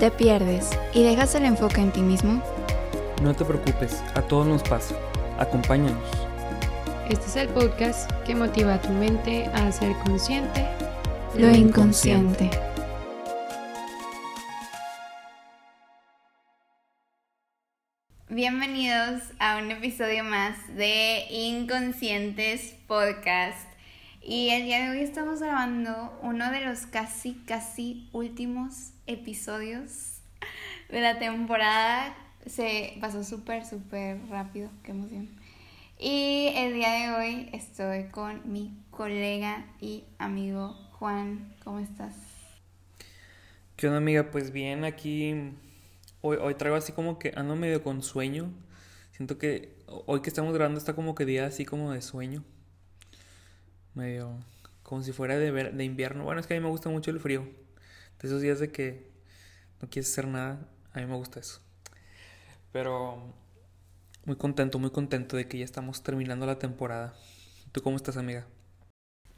¿Te pierdes y dejas el enfoque en ti mismo? No te preocupes, a todos nos pasa. Acompáñanos. Este es el podcast que motiva a tu mente a ser consciente Lo inconsciente. Bienvenidos a un episodio más de Inconscientes Podcast. Y el día de hoy estamos grabando uno de los casi, casi últimos episodios de la temporada. Se pasó súper, súper rápido, qué emoción. Y el día de hoy estoy con mi colega y amigo Juan. ¿Cómo estás? ¿Qué onda, amiga? Pues bien, aquí hoy, hoy traigo así como que ando medio con sueño. Siento que hoy que estamos grabando está como que día así como de sueño. Medio como si fuera de, ver- de invierno. Bueno, es que a mí me gusta mucho el frío. De esos días de que no quieres hacer nada, a mí me gusta eso. Pero muy contento, muy contento de que ya estamos terminando la temporada. ¿Tú cómo estás, amiga?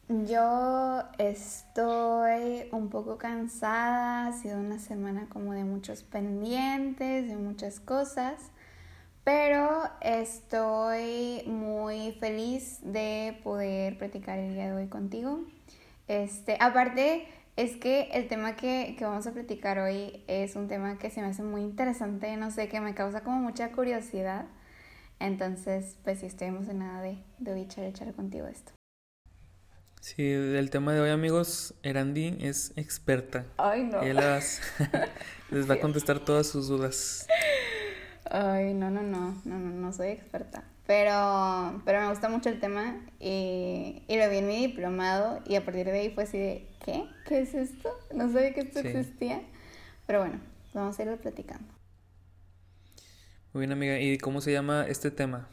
Yo estoy un poco cansada, ha sido una semana como de muchos pendientes, de muchas cosas, pero estoy muy feliz de poder platicar el día de hoy contigo. Este, aparte, es que el tema que, que vamos a platicar hoy es un tema que se me hace muy interesante, no sé, que me causa como mucha curiosidad. Entonces, pues sí, estoy emocionada de, de hoy echar, echar contigo esto. Sí, el tema de hoy, amigos, Erandi es experta. Ay, no. Ella las- les va a contestar todas sus dudas. Ay, no, no, no, no, no, no soy experta. Pero, pero me gusta mucho el tema y, y lo vi en mi diplomado y a partir de ahí fue así de, ¿qué? ¿Qué es esto? No sabía que esto Sí. existía. Pero bueno, vamos a irlo platicando. Muy bien, amiga. ¿Y cómo se llama este tema?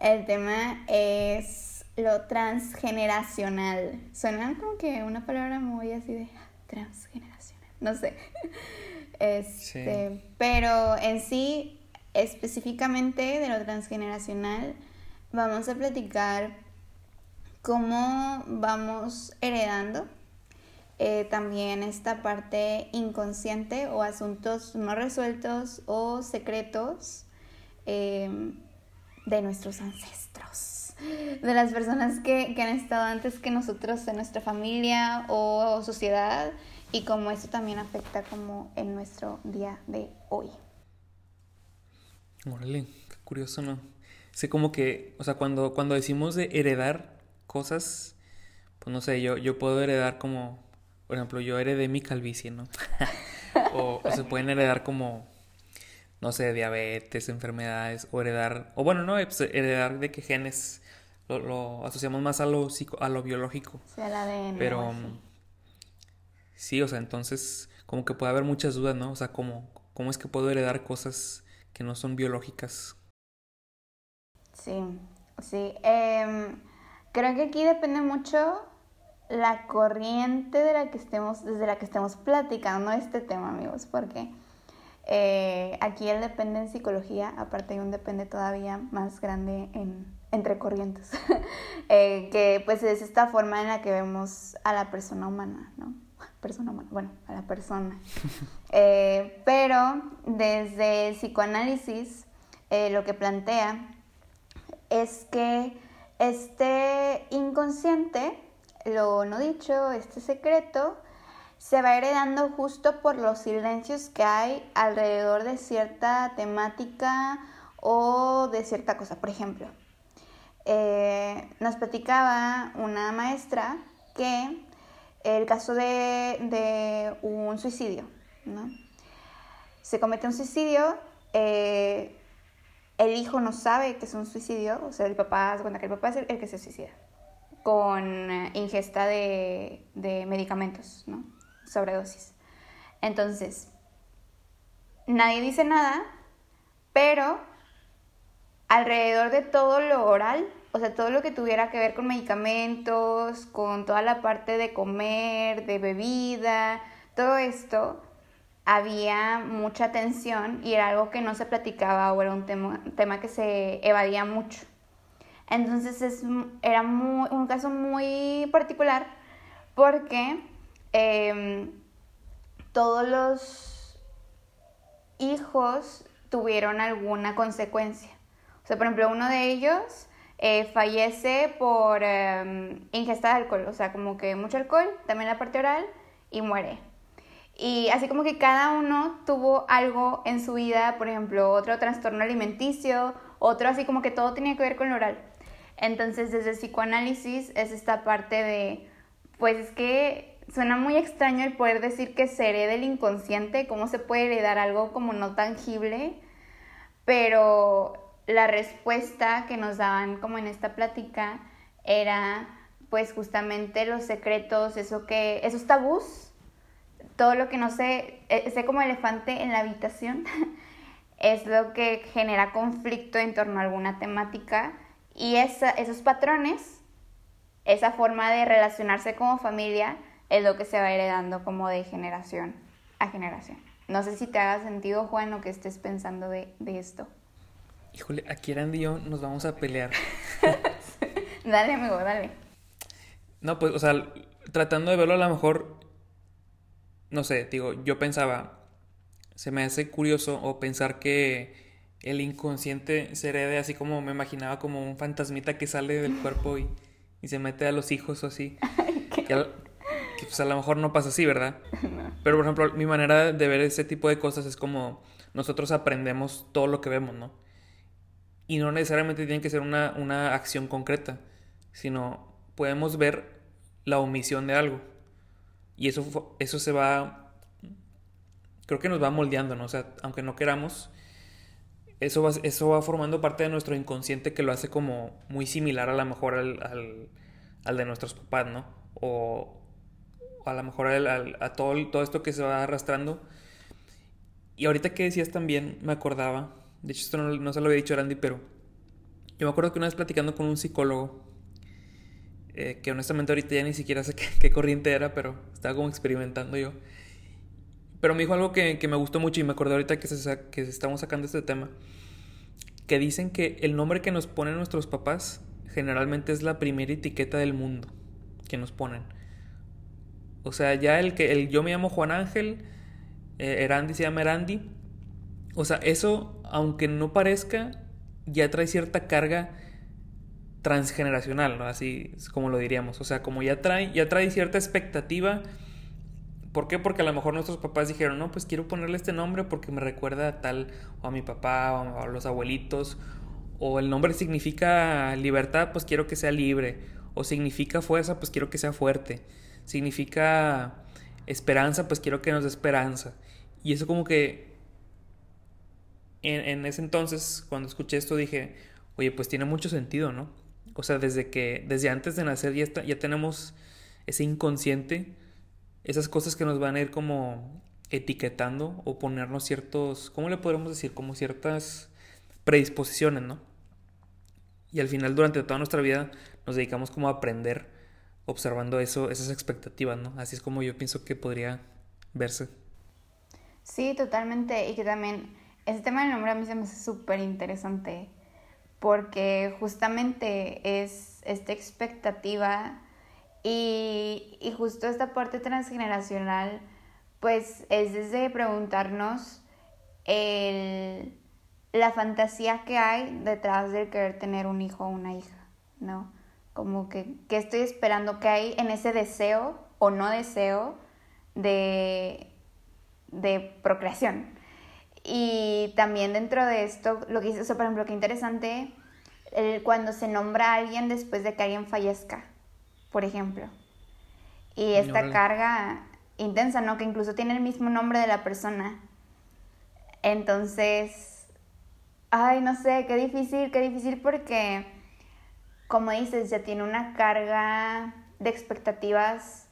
El tema es lo transgeneracional. Suena como que una palabra muy así de transgeneracional. No sé. Este, Sí. Pero en sí, específicamente de lo transgeneracional, vamos a platicar cómo vamos heredando eh, también esta parte inconsciente o asuntos no resueltos o secretos eh, de nuestros ancestros, de las personas que, que han estado antes que nosotros en nuestra familia o sociedad y cómo eso también afecta como en nuestro día de hoy. Órale, qué curioso, ¿no? Sé como que, o sea, cuando, cuando decimos de heredar cosas, pues no sé, yo, yo puedo heredar como, por ejemplo, yo heredé mi calvicie, ¿no? o, o se pueden heredar como, no sé, diabetes, enfermedades, o heredar, o bueno, no, pues heredar de qué genes lo, lo asociamos más a lo, psico- a lo biológico. O sea, el ADN. Pero mm, sí, o sea, entonces como que puede haber muchas dudas, ¿no? O sea, ¿cómo, cómo es que puedo heredar cosas que no son biológicas? Sí, sí. Em, creo que aquí depende mucho la corriente de la que estemos, desde la que estemos platicando este tema, amigos, porque eh, aquí el depende en psicología, aparte hay un depende todavía más grande en, entre corrientes, eh, que pues es esta forma en la que vemos a la persona humana, ¿no? Persona humana, bueno, a la persona. Eh, pero desde el psicoanálisis, eh, lo que plantea es que este inconsciente, lo no dicho, este secreto, se va heredando justo por los silencios que hay alrededor de cierta temática o de cierta cosa. Por ejemplo, eh, nos platicaba una maestra que el caso de, de un suicidio, ¿no? Se comete un suicidio, eh, el hijo no sabe que es un suicidio, o sea, el papá cuenta que el papá es el, el que se suicida con eh, ingesta de, de medicamentos, ¿no? Sobredosis. Entonces, nadie dice nada, pero alrededor de todo lo oral, o sea, todo lo que tuviera que ver con medicamentos, con toda la parte de comer, de bebida, todo esto, había mucha tensión y era algo que no se platicaba o era un tema, tema que se evadía mucho. Entonces es, era muy, un caso muy particular porque eh, todos los hijos tuvieron alguna consecuencia. O sea, por ejemplo, uno de ellos eh, fallece por em, ingesta de alcohol, o sea, como que mucho alcohol, también la parte oral, y muere. Y así como que cada uno tuvo algo en su vida, por ejemplo, otro trastorno alimenticio, otro así como que todo tenía que ver con lo oral. Entonces, desde el psicoanálisis es esta parte de, pues es que suena muy extraño el poder decir que se hereda el inconsciente, cómo se puede heredar algo como no tangible, pero la respuesta que nos daban como en esta plática era pues justamente los secretos, eso que, esos tabús, todo lo que no sé, e, sé como elefante en la habitación, es lo que genera conflicto en torno a alguna temática y esos patrones, esa forma de relacionarse como familia, es lo que se va heredando como de generación a generación. No sé si te haga sentido, Juan, lo que estés pensando de, de esto. Híjole, aquí Randy y yo nos vamos a pelear. dale, amigo, dale. No, pues, o sea, tratando de verlo a lo mejor, no sé, digo, yo pensaba, se me hace curioso o pensar que el inconsciente se herede así como me imaginaba como un fantasmita que sale del cuerpo y, y se mete a los hijos o así. que, a, pues a lo mejor no pasa así, ¿verdad? Pero por ejemplo, mi manera de ver ese tipo de cosas es como nosotros aprendemos todo lo que vemos, ¿no? Y no necesariamente tiene que ser una, una acción concreta, sino podemos ver la omisión de algo. Y eso, eso se va creo que nos va moldeando, ¿no? O sea, aunque no queramos, eso va, eso va formando parte de nuestro inconsciente que lo hace como muy similar a lo mejor al, al, de nuestros papás, ¿no? O, a lo mejor a todo, todo esto que se va arrastrando. Y ahorita que decías también, me acordaba, de hecho esto no, se lo había dicho a Randy, pero yo me acuerdo que una vez platicando con un psicólogo, eh, que honestamente ahorita ya ni siquiera sé qué, qué corriente era, pero estaba como experimentando yo pero me dijo algo que, me gustó mucho y me acordé ahorita que, que estamos sacando este tema. Que dicen que el nombre que nos ponen nuestros papás generalmente es la primera etiqueta del mundo que nos ponen. O sea, ya el que el yo me llamo Juan Ángel, eh, Erandi se llama Erandi. O sea, eso, aunque no parezca, ya trae cierta carga transgeneracional, ¿no? Así es como lo diríamos. O sea, como ya trae, ya trae cierta expectativa ¿Por qué? Porque a lo mejor nuestros papás dijeron, no, pues quiero ponerle este nombre porque me recuerda a tal, o a mi papá, o a los abuelitos, o el nombre significa libertad, pues quiero que sea libre, o significa fuerza, pues quiero que sea fuerte, significa esperanza, pues quiero que nos dé esperanza. Y eso como que en, ese entonces, cuando escuché esto, dije, oye, pues tiene mucho sentido, ¿no? O sea, desde que, desde antes de nacer ya, ya tenemos ese inconsciente esas cosas que nos van a ir como etiquetando o ponernos ciertos, ¿cómo le podemos decir? Como ciertas predisposiciones, ¿no? Y al final durante toda nuestra vida nos dedicamos como a aprender observando eso, esas expectativas, ¿no? Así es como yo pienso que podría verse. Sí, totalmente. Y que también ese tema del nombre a mí se me hace súper interesante porque justamente es esta expectativa y, justo esta parte transgeneracional, pues es desde preguntarnos la fantasía que hay detrás de querer tener un hijo o una hija, ¿no? Como que, ¿qué estoy esperando? ¿Qué hay en ese deseo o no deseo de, de procreación? Y también dentro de esto, lo que dice, por ejemplo, qué interesante, cuando se nombra a alguien después de que alguien fallezca por ejemplo. Y esta carga intensa, ¿no? Que incluso tiene el mismo nombre de la persona. Entonces, ay, no sé, qué difícil, qué difícil porque, como dices, ya tiene una carga de expectativas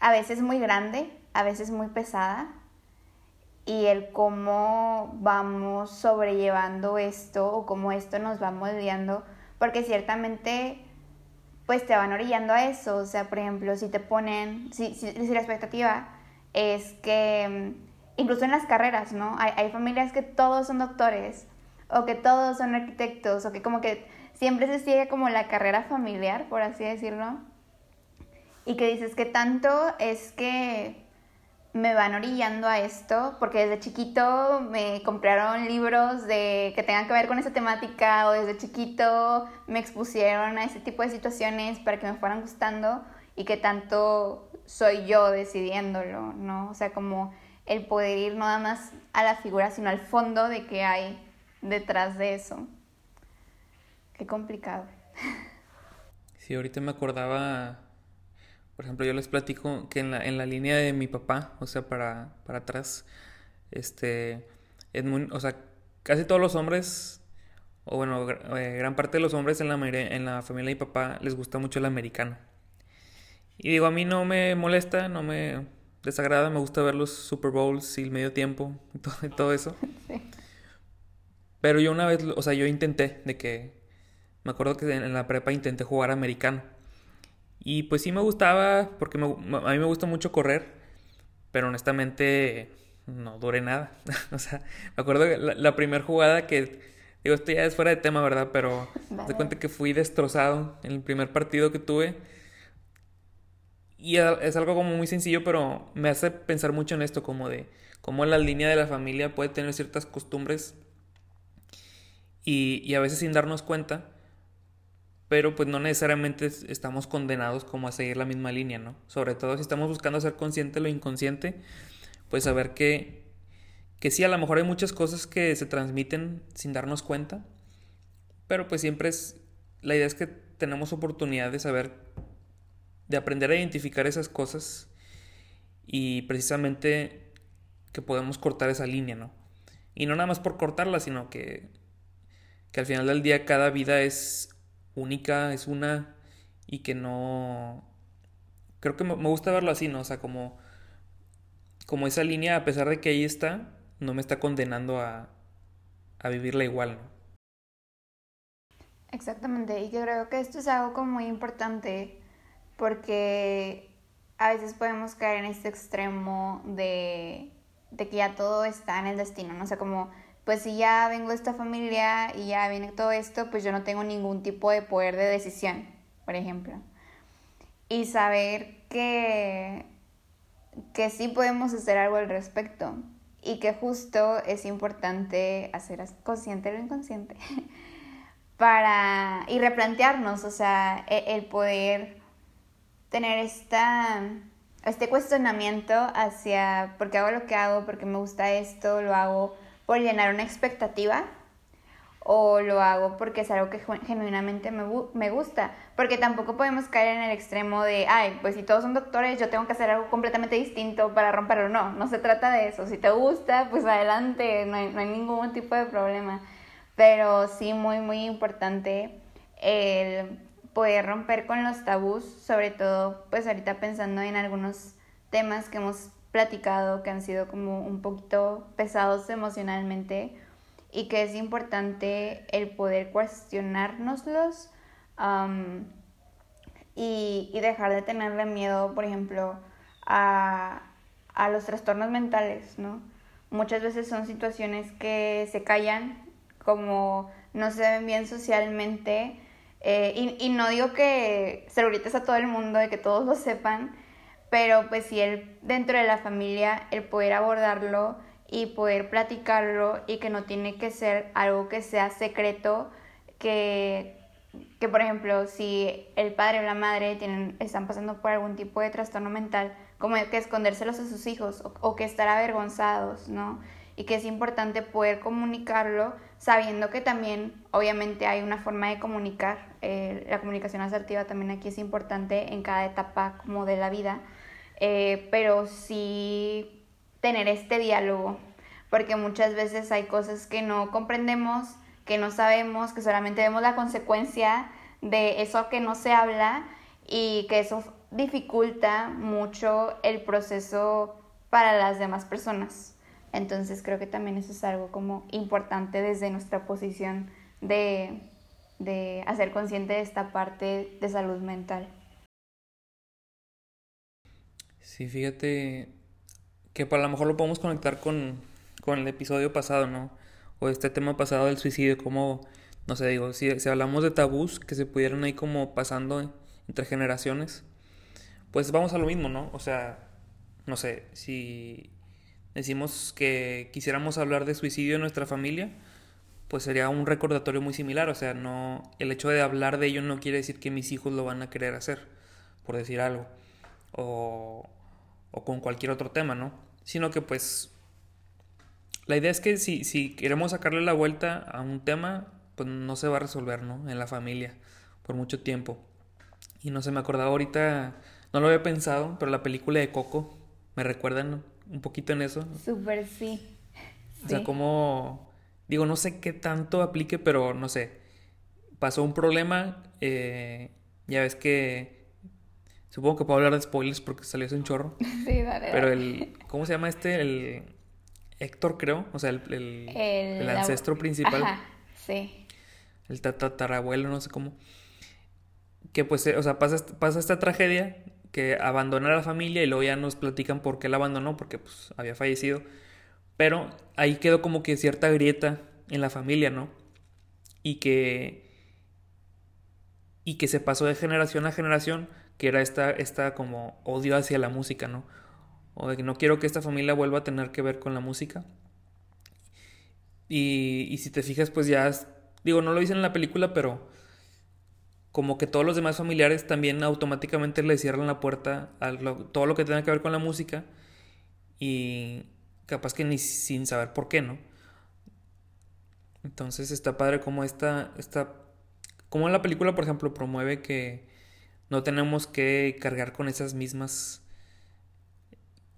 a veces muy grande, a veces muy pesada. Y el cómo vamos sobrellevando esto o cómo esto nos va moldeando, porque ciertamente pues te van orillando a eso. O sea, por ejemplo, si te ponen, si, si, la expectativa es que, mm, incluso en las carreras, ¿no? Hay, hay, familias que todos son doctores, o que todos son arquitectos, o que como que siempre se sigue como la carrera familiar, por así decirlo. Y que dices que tanto es que, me van orillando a esto, porque desde chiquito me compraron libros de que tengan que ver con esa temática o desde chiquito me expusieron a ese tipo de situaciones para que me fueran gustando y que tanto soy yo decidiéndolo, ¿no? O sea, como el poder ir no nada más a la figura, sino al fondo de qué hay detrás de eso. Qué complicado. Sí, ahorita me acordaba, por ejemplo, yo les platico que en la, en la línea de mi papá, o sea, para, para atrás, este, o sea, casi todos los hombres, o bueno, eh, gran parte de los hombres en la, en la familia de mi papá les gusta mucho el americano. Y digo, a mí no me molesta, no me desagrada, me gusta ver los Super Bowls y el medio tiempo y todo, y todo eso. Pero yo una vez, o sea, yo intenté de que, me acuerdo que en la prepa intenté jugar americano. Y pues sí me gustaba, porque a mí me gusta mucho correr, pero honestamente no duré nada. o sea, me acuerdo que la, primera jugada que, digo, esto ya es fuera de tema, ¿verdad? Pero me cuenta que fui destrozado en el primer partido que tuve y es algo como muy sencillo, pero me hace pensar mucho en esto, como de cómo la línea de la familia puede tener ciertas costumbres y, a veces sin darnos cuenta, pero pues no necesariamente estamos condenados como a seguir la misma línea, ¿no? Sobre todo si estamos buscando ser consciente lo inconsciente, pues saber que, que sí, a lo mejor hay muchas cosas que se transmiten sin darnos cuenta, pero pues siempre es, la idea es que tenemos oportunidad de saber de aprender a identificar esas cosas y precisamente que podemos cortar esa línea, ¿no? Y no nada más por cortarla, sino que, que al final del día cada vida es única, es una y que no... Creo que me gusta verlo así, ¿no? O sea, como, como esa línea, a pesar de que ahí está, no me está condenando a, a vivirla igual, ¿no? Exactamente, y yo creo que esto es algo como muy importante porque a veces podemos caer en este extremo de, de que ya todo está en el destino, ¿no? O sea, como, pues si ya vengo de esta familia y ya viene todo esto, pues yo no tengo ningún tipo de poder de decisión, por ejemplo. Y saber que, que sí podemos hacer algo al respecto y que justo es importante hacer consciente lo inconsciente para y replantearnos, o sea, e, el poder tener esta, este cuestionamiento hacia por qué hago lo que hago, por qué me gusta esto, lo hago por llenar una expectativa o lo hago porque es algo que genuinamente me, me, gusta. Porque tampoco podemos caer en el extremo de, ay, pues si todos son doctores, yo tengo que hacer algo completamente distinto para romperlo. No, no se trata de eso. Si te gusta, pues adelante, no hay, no hay ningún tipo de problema. Pero sí, muy, muy importante el poder romper con los tabús, sobre todo pues ahorita pensando en algunos temas que hemos platicado que han sido como un poquito pesados emocionalmente y que es importante el poder cuestionárnoslos y, y, dejar de tenerle miedo, por ejemplo, a, a los trastornos mentales, ¿no? Muchas veces son situaciones que se callan, como no se ven bien socialmente, eh, y, no digo que se a todo el mundo, de que todos lo sepan, pero pues si él dentro de la familia, el poder abordarlo y poder platicarlo y que no tiene que ser algo que sea secreto, que, que por ejemplo si el padre o la madre tienen, están pasando por algún tipo de trastorno mental, como que escondérselos a sus hijos o, o que estar avergonzados, ¿no? Y que es importante poder comunicarlo sabiendo que también obviamente hay una forma de comunicar, eh, la comunicación asertiva también aquí es importante en cada etapa como de la vida, eh, pero sí tener este diálogo, porque muchas veces hay cosas que no comprendemos, que no sabemos, que solamente vemos la consecuencia de eso que no se habla y que eso dificulta mucho el proceso para las demás personas. Entonces creo que también eso es algo como importante desde nuestra posición de, de hacer consciente de esta parte de salud mental. Sí, fíjate que para lo mejor lo podemos conectar con, con el episodio pasado, ¿no? O este tema pasado del suicidio, como, no sé, digo, si, si hablamos de tabús que se pudieran ahí como pasando entre generaciones, pues vamos a lo mismo, ¿no? O sea, no sé, si decimos que quisiéramos hablar de suicidio en nuestra familia, pues sería un recordatorio muy similar, o sea, no el hecho de hablar de ello no quiere decir que mis hijos lo van a querer hacer, por decir algo, o, o con cualquier otro tema, ¿no? Sino que pues la idea es que si, si queremos sacarle la vuelta a un tema, pues no se va a resolver, ¿no? En la familia, por mucho tiempo. Y no se me acordaba ahorita, no lo había pensado, pero la película de Coco, me recuerdan un poquito en eso. Súper sí. O sea, como, digo, no sé qué tanto aplique, pero no sé, pasó un problema, eh, ya ves que, supongo que puedo hablar de spoilers porque salió ese un chorro. Sí, dale. Pero el, ¿cómo se llama este? El Héctor, creo, o sea, el, el, el ancestro principal. Ajá, sí. El tatarabuelo, no sé cómo. Que pues, o sea, pasa, pasa esta tragedia que abandona a la familia y luego ya nos platican por qué la abandonó, porque pues había fallecido. Pero ahí quedó como que cierta grieta en la familia, ¿no? Y que. Y que se pasó de generación a generación, era esta, esta como odio hacia la música, ¿no? O de que no quiero que esta familia vuelva a tener que ver con la música. Y, y si te fijas, pues ya. Digo, no lo dicen en la película, pero como que todos los demás familiares también automáticamente le cierran la puerta a todo lo que tenga que ver con la música y capaz que ni sin saber por qué, ¿no? Entonces está padre como esta, esta, como la película, por ejemplo, promueve que no tenemos que cargar con esas mismas,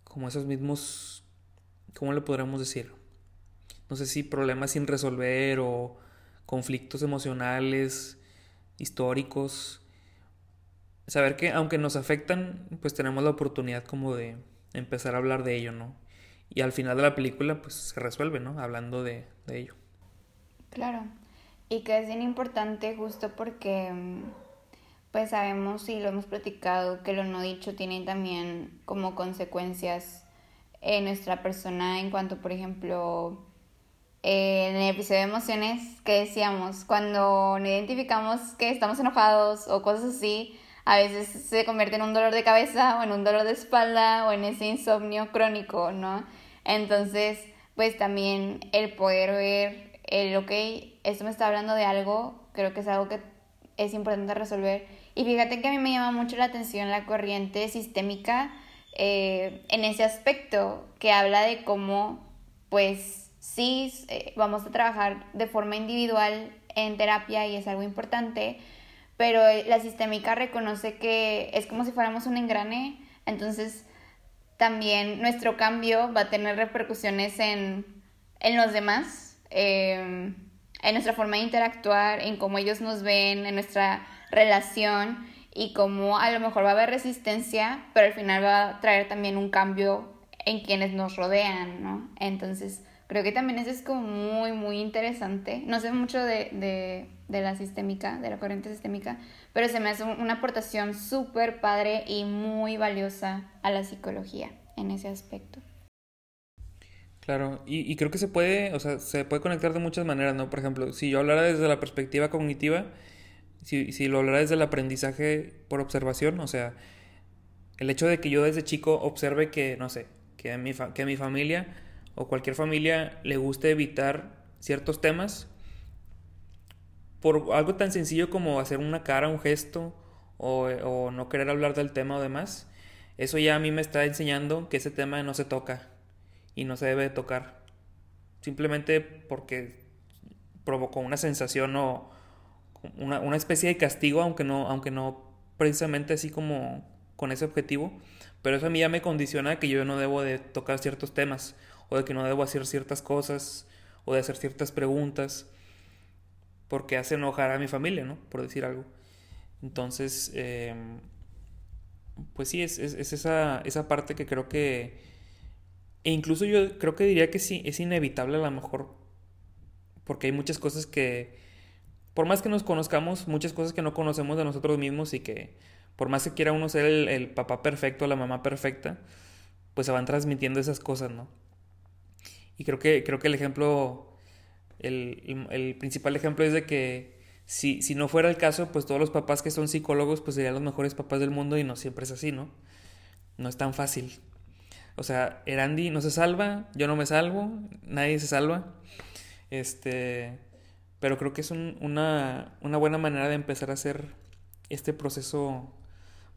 como esos mismos, ¿cómo le podríamos decir? No sé si problemas sin resolver o conflictos emocionales históricos. Saber que aunque nos afectan, pues tenemos la oportunidad como de empezar a hablar de ello, ¿no? Y al final de la película, pues se resuelve, ¿no? Hablando de, de ello. Claro. Y que es bien importante justo porque, pues sabemos y lo hemos platicado, que lo no dicho tiene también como consecuencias en nuestra persona en cuanto, por ejemplo, en el episodio de emociones que decíamos, cuando no identificamos que estamos enojados o cosas así, a veces se convierte en un dolor de cabeza o en un dolor de espalda o en ese insomnio crónico, ¿no? Entonces, pues también el poder ver el, ok, esto me está hablando de algo, creo que es algo que es importante resolver. Y fíjate que a mí me llama mucho la atención la corriente sistémica eh, en ese aspecto, que habla de cómo, pues, sí eh, vamos a trabajar de forma individual en terapia y es algo importante, pero eh, la sistémica reconoce que es como si fuéramos un engrane, entonces también nuestro cambio va a tener repercusiones en, en los demás, em, en nuestra forma de interactuar, en cómo ellos nos ven, en nuestra relación y cómo a lo mejor va a haber resistencia, pero al final va a traer también un cambio en quienes nos rodean, ¿no? Entonces, Creo que también eso es como muy, muy interesante. No sé mucho de, de, de la sistémica, de la corriente sistémica, pero se me hace una aportación súper padre y muy valiosa a la psicología en ese aspecto. Claro, y, y, creo que se puede, o sea, se puede conectar de muchas maneras, ¿no? Por ejemplo, si yo hablara desde la perspectiva cognitiva, si, si lo hablara desde el aprendizaje por observación, o sea, el hecho de que yo desde chico observe que, no sé, que mi, que mi familia o cualquier familia le guste evitar ciertos temas por algo tan sencillo como hacer una cara, un gesto o, no querer hablar del tema o demás, eso ya a mí me está enseñando que ese tema no se toca y no se debe tocar. Simplemente porque provocó una sensación o una, una especie de castigo, aunque no, aunque no precisamente así como con ese objetivo. Pero eso a mí ya me condiciona que yo no debo de tocar ciertos temas o de que no debo hacer ciertas cosas o de hacer ciertas preguntas porque hace enojar a mi familia, ¿no? Por decir algo. Entonces, em, pues sí, es, es, esa, esa, parte que creo que... E incluso yo creo que diría que sí, es inevitable a lo mejor, porque hay muchas cosas que, por más que nos conozcamos, muchas cosas que no conocemos de nosotros mismos y que, por más que quiera uno ser el, papá perfecto, la mamá perfecta, pues se van transmitiendo esas cosas, ¿no? Y creo que, creo que el ejemplo, el, el, principal ejemplo es de que si, si, no fuera el caso, pues todos los papás que son psicólogos, pues serían los mejores papás del mundo y no siempre es así, ¿no? No es tan fácil. O sea, Erandi no se salva, yo no me salvo, nadie se salva. Este, pero creo que es una, una buena manera de empezar a hacer este proceso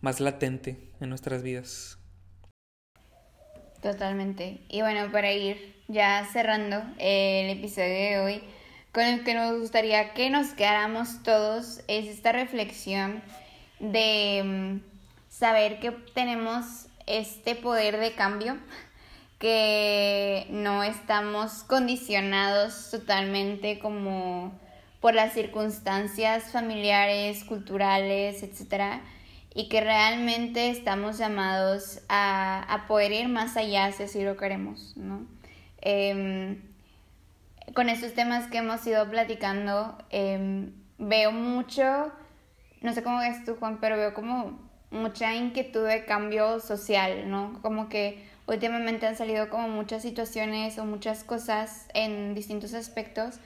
más latente en nuestras vidas. Totalmente. Y bueno, para ir ya cerrando el episodio de hoy, con el que nos gustaría que nos quedáramos todos, es esta reflexión de mm, saber que tenemos este poder de cambio, que no estamos condicionados totalmente como por las circunstancias familiares, culturales, etcétera, y que realmente estamos llamados a, poder ir más allá si así lo queremos, ¿no? Em, con estos temas que hemos ido platicando, em, veo mucho, no sé cómo ves tú, Juan, pero veo como mucha inquietud de cambio social, ¿no? Como que últimamente han salido como muchas situaciones o muchas cosas en distintos aspectos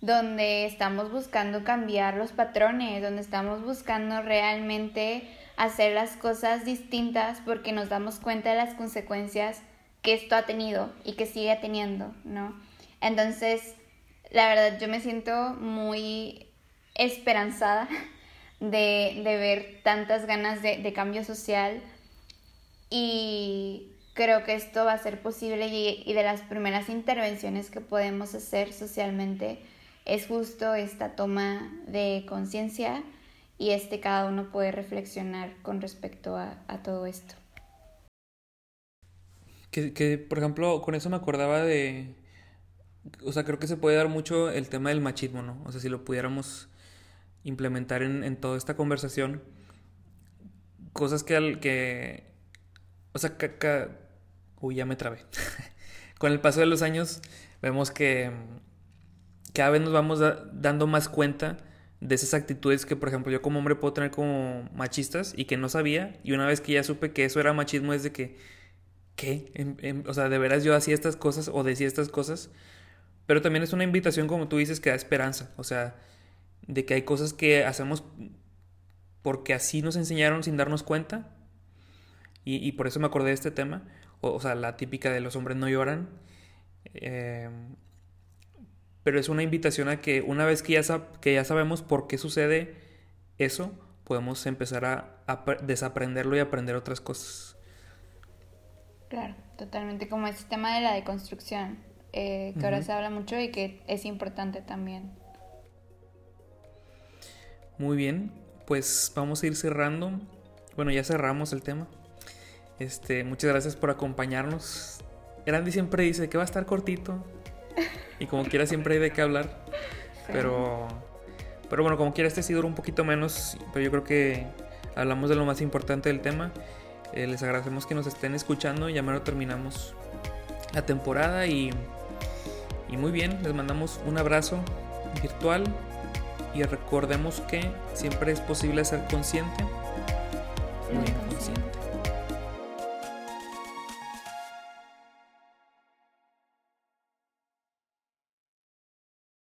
donde estamos buscando cambiar los patrones, donde estamos buscando realmente hacer las cosas distintas porque nos damos cuenta de las consecuencias que esto ha tenido y que sigue teniendo, ¿no? Entonces, la verdad, yo me siento muy esperanzada de, ver tantas ganas de, de, cambio social y creo que esto va a ser posible y, y de las primeras intervenciones que podemos hacer socialmente es justo esta toma de conciencia y este cada uno puede reflexionar con respecto a, todo esto. Que, por ejemplo, con eso me acordaba de, o sea, creo que se puede dar mucho el tema del machismo, ¿no? O sea, si lo pudiéramos implementar en, toda esta conversación, cosas que al que, o sea, uy, ya me trabé. con el paso de los años vemos que cada vez nos vamos dando más cuenta de esas actitudes que, por ejemplo, yo como hombre puedo tener como machistas y que no sabía. Y una vez que ya supe que eso era machismo, es de que, ¿qué? Em, em, o sea, de veras yo hacía estas cosas o decía estas cosas. Pero también es una invitación, como tú dices, que da esperanza. O sea, de que hay cosas que hacemos porque así nos enseñaron sin darnos cuenta. Y, por eso me acordé de este tema. O, sea, la típica de los hombres no lloran. Eh, pero es una invitación a que una vez que ya, que ya sabemos por qué sucede eso, podemos empezar a, desaprenderlo y aprender otras cosas. Claro, totalmente, como ese tema de la deconstrucción, eh, que ahora se habla mucho y que es importante también. Muy bien, pues vamos a ir cerrando. Bueno, ya cerramos el tema. Este, muchas gracias por acompañarnos. Grandi siempre dice que va a estar cortito. Y como quiera siempre hay de qué hablar. Pero, pero bueno, como quiera este sí dura un poquito menos. Pero yo creo que hablamos de lo más importante del tema. Eh, les agradecemos que nos estén escuchando. Ya menos terminamos la temporada y, y muy bien. Les mandamos un abrazo virtual. Y recordemos que siempre es posible ser consciente. Muy inconsciente.